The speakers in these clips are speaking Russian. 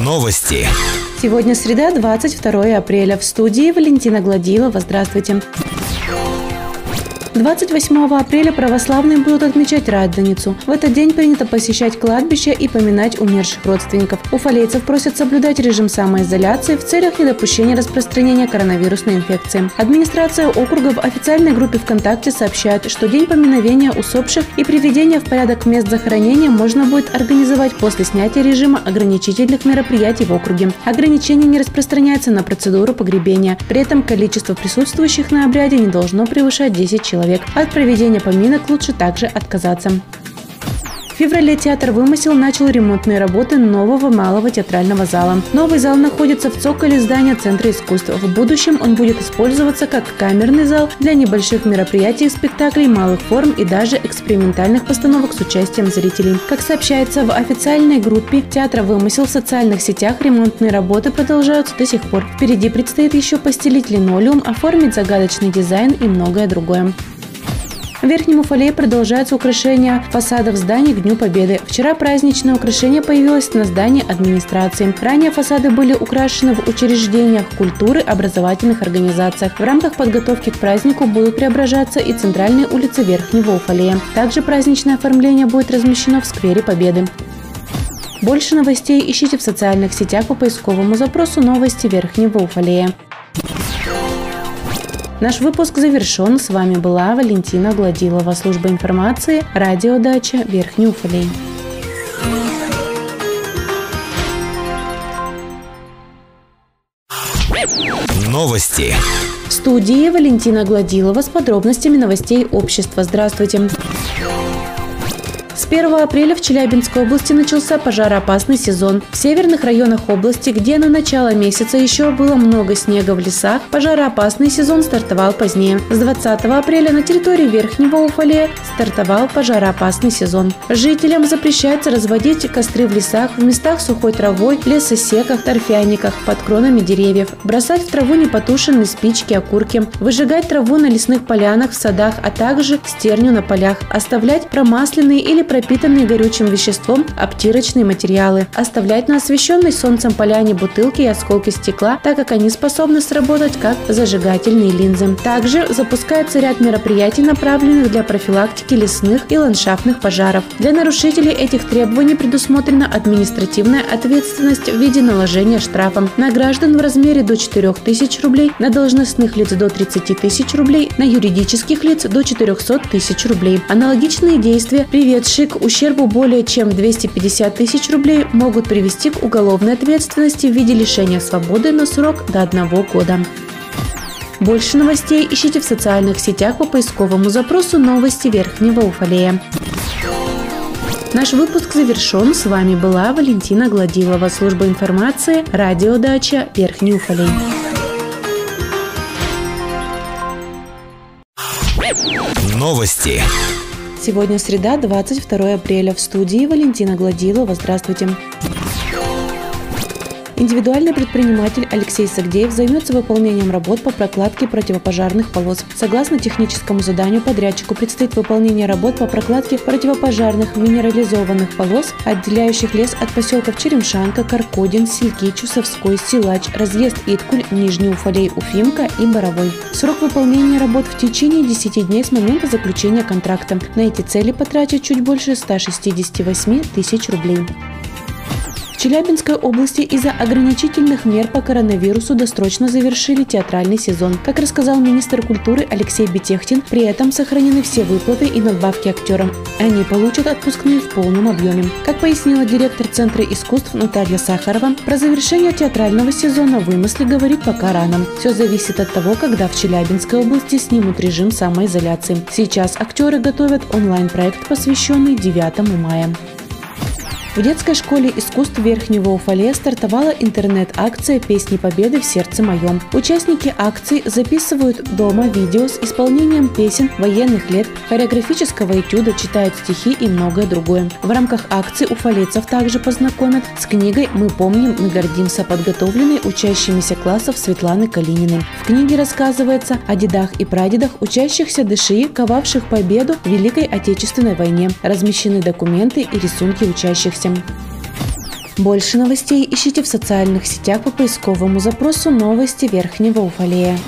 Новости. Сегодня среда, 22 апреля. В студии Валентина Гладилова. Здравствуйте. 28 апреля православные будут отмечать Радоницу. В этот день принято посещать кладбище и поминать умерших родственников. Уфалейцев просят соблюдать режим самоизоляции в целях недопущения распространения коронавирусной инфекции. Администрация округа в официальной группе ВКонтакте сообщает, что день поминовения усопших и приведения в порядок мест захоронения можно будет организовать после снятия режима ограничительных мероприятий в округе. Ограничение не распространяется на процедуру погребения. При этом количество присутствующих на обряде не должно превышать 10 человек человек. От проведения поминок лучше также отказаться. В феврале театр «Вымысел» начал ремонтные работы нового малого театрального зала. Новый зал находится в цоколе здания Центра искусств. В будущем он будет использоваться как камерный зал для небольших мероприятий, спектаклей малых форм и даже экспериментальных постановок с участием зрителей. Как сообщается в официальной группе театра «Вымысел» в социальных сетях, ремонтные работы продолжаются до сих пор. Впереди предстоит еще постелить линолеум, оформить загадочный дизайн и многое другое. В Верхнем Уфалее продолжается украшение фасадов зданий к Дню Победы. Вчера праздничное украшение появилось на здании администрации. Ранее фасады были украшены в учреждениях культуры, образовательных организациях. В рамках подготовки к празднику будут преображаться и центральные улицы Верхнего Уфалея. Также праздничное оформление будет размещено в сквере Победы. Больше новостей ищите в социальных сетях по поисковому запросу «Новости Верхнего Уфалея». Наш выпуск завершен. С вами была Валентина Гладилова, служба информации, радиодача Верхний Уфалей. Новости. В студии Валентина Гладилова с подробностями новостей общества. Здравствуйте. С 1 апреля в Челябинской области начался пожароопасный сезон. В северных районах области, где на начало месяца еще было много снега в лесах, пожароопасный сезон стартовал позднее. С 20 апреля на территории Верхнего Уфалея стартовал пожароопасный сезон. Жителям запрещается разводить костры в лесах, в местах сухой травой, лесосеках, торфяниках, под кронами деревьев, бросать в траву непотушенные спички, окурки, выжигать траву на лесных полянах, в садах, а также стерню на полях, оставлять промасленные или пропитанные горючим веществом обтирочные материалы, оставлять на освещенной солнцем поляне бутылки и осколки стекла, так как они способны сработать как зажигательные линзы. Также запускается ряд мероприятий, направленных для профилактики лесных и ландшафтных пожаров. Для нарушителей этих требований предусмотрена административная ответственность в виде наложения штрафа на граждан в размере до 4 тысяч рублей, на должностных лиц до 30 тысяч рублей, на юридических лиц до 400 тысяч рублей. Аналогичные действия, приведшие к ущербу более чем 250 тысяч рублей, могут привести к уголовной ответственности в виде лишения свободы на срок до одного года. Больше новостей ищите в социальных сетях по поисковому запросу «Новости Верхнего Уфалея». Наш выпуск завершен. С вами была Валентина Гладилова, служба информации, радиодача Верхний Уфалей. Новости. Сегодня среда, 22 апреля. В студии Валентина Гладилова. Здравствуйте. Индивидуальный предприниматель Алексей Сагдеев займется выполнением работ по прокладке противопожарных полос. Согласно техническому заданию подрядчику предстоит выполнение работ по прокладке противопожарных минерализованных полос, отделяющих лес от поселков Черемшанка, Каркодин, Сельки, Чусовской, Силач, разъезд Иткуль, Нижний Уфалей, Уфимка и Боровой. Срок выполнения работ в течение 10 дней с момента заключения контракта. На эти цели потратят чуть больше 168 тысяч рублей. Челябинской области из-за ограничительных мер по коронавирусу досрочно завершили театральный сезон. Как рассказал министр культуры Алексей Бетехтин, при этом сохранены все выплаты и надбавки актерам. Они получат отпускные в полном объеме. Как пояснила директор Центра искусств Наталья Сахарова, про завершение театрального сезона вымысли говорить пока рано. Все зависит от того, когда в Челябинской области снимут режим самоизоляции. Сейчас актеры готовят онлайн-проект, посвященный 9 мая. В детской школе искусств Верхнего Уфале стартовала интернет-акция «Песни Победы в сердце моем». Участники акции записывают дома видео с исполнением песен военных лет, хореографического этюда, читают стихи и многое другое. В рамках акции уфалейцев также познакомят с книгой «Мы помним, мы гордимся», подготовленной учащимися классов Светланы Калининой. В книге рассказывается о дедах и прадедах, учащихся ДШИ, ковавших победу в Великой Отечественной войне. Размещены документы и рисунки учащихся. Больше новостей ищите в социальных сетях по поисковому запросу «Новости Верхнего Уфалея».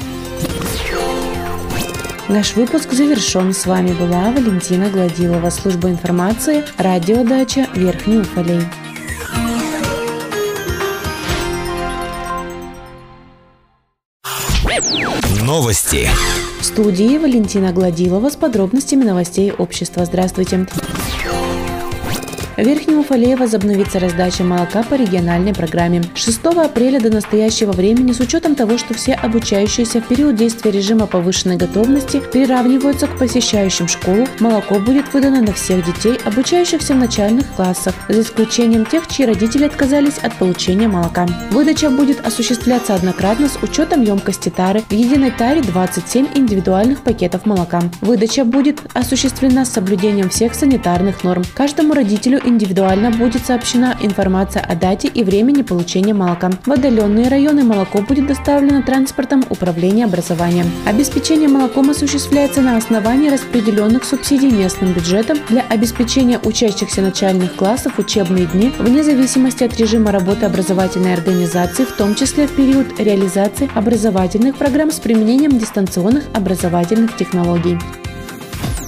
Наш выпуск завершен. С вами была Валентина Гладилова, служба информации, радиодача Верхний Уфалей. Новости. В студии Валентина Гладилова с подробностями новостей общества. Здравствуйте. В Верхнем Уфалее возобновится раздача молока по региональной программе. 6 апреля до настоящего времени, с учетом того, что все обучающиеся в период действия режима повышенной готовности приравниваются к посещающим школу, молоко будет выдано на всех детей, обучающихся в начальных классах, за исключением тех, чьи родители отказались от получения молока. Выдача будет осуществляться однократно с учетом емкости тары. В единой таре 27 индивидуальных пакетов молока. Выдача будет осуществлена с соблюдением всех санитарных норм. Каждому родителю индивидуально будет сообщена информация о дате и времени получения молока. В отдаленные районы молоко будет доставлено транспортом управления образованием. Обеспечение молоком осуществляется на основании распределенных субсидий местным бюджетом для обеспечения учащихся начальных классов учебные дни вне зависимости от режима работы образовательной организации, в том числе в период реализации образовательных программ с применением дистанционных образовательных технологий.